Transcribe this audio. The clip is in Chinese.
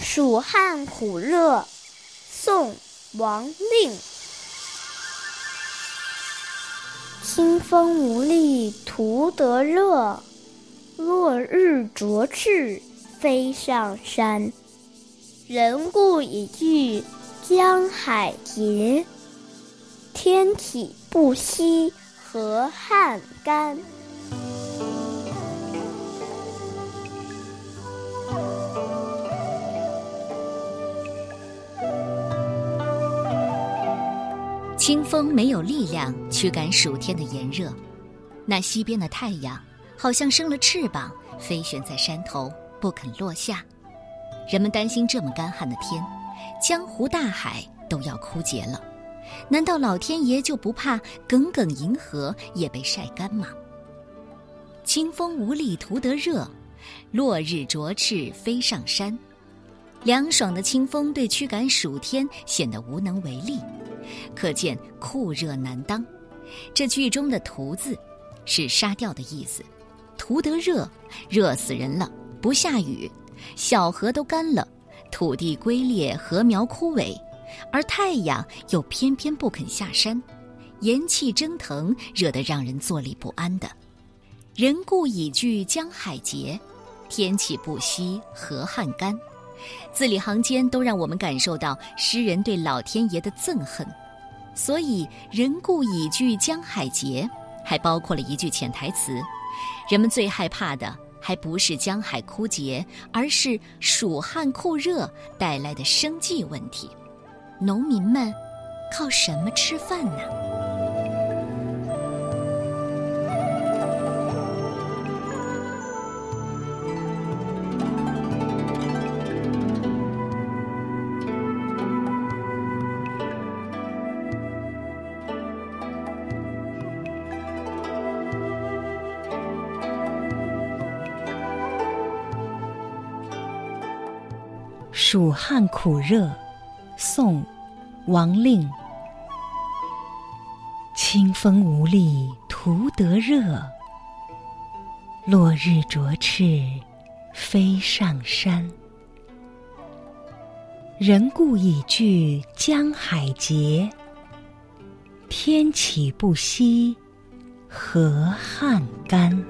蜀汉苦热，宋·王令。清风无力徒得热，落日灼翅飞上山。人故已惧江海竭，天体不息河汉干。清风没有力量驱赶暑天的炎热，那西边的太阳好像生了翅膀，飞旋在山头不肯落下。人们担心这么干旱的天，江湖大海都要枯竭了，难道老天爷就不怕耿耿银河也被晒干吗？清风无力图得热，落日灼翅飞上山。凉爽的清风对驱赶暑天显得无能为力。可见酷热难当，这句中的“屠”字，是杀掉的意思。屠得热，热死人了。不下雨，小河都干了，土地龟裂，禾苗枯萎，而太阳又偏偏不肯下山，炎气蒸腾，热得让人坐立不安的。人故已惧江海竭，天气不息河汉干。字里行间都让我们感受到诗人对老天爷的憎恨，所以“人故已惧江海竭”还包括了一句潜台词：人们最害怕的还不是江海枯竭，而是蜀汉酷热带来的生计问题。农民们靠什么吃饭呢？蜀汉苦热，宋，王令。清风无力徒得热，落日灼翅飞上山。人故已惧江海竭，天岂不息河汉干。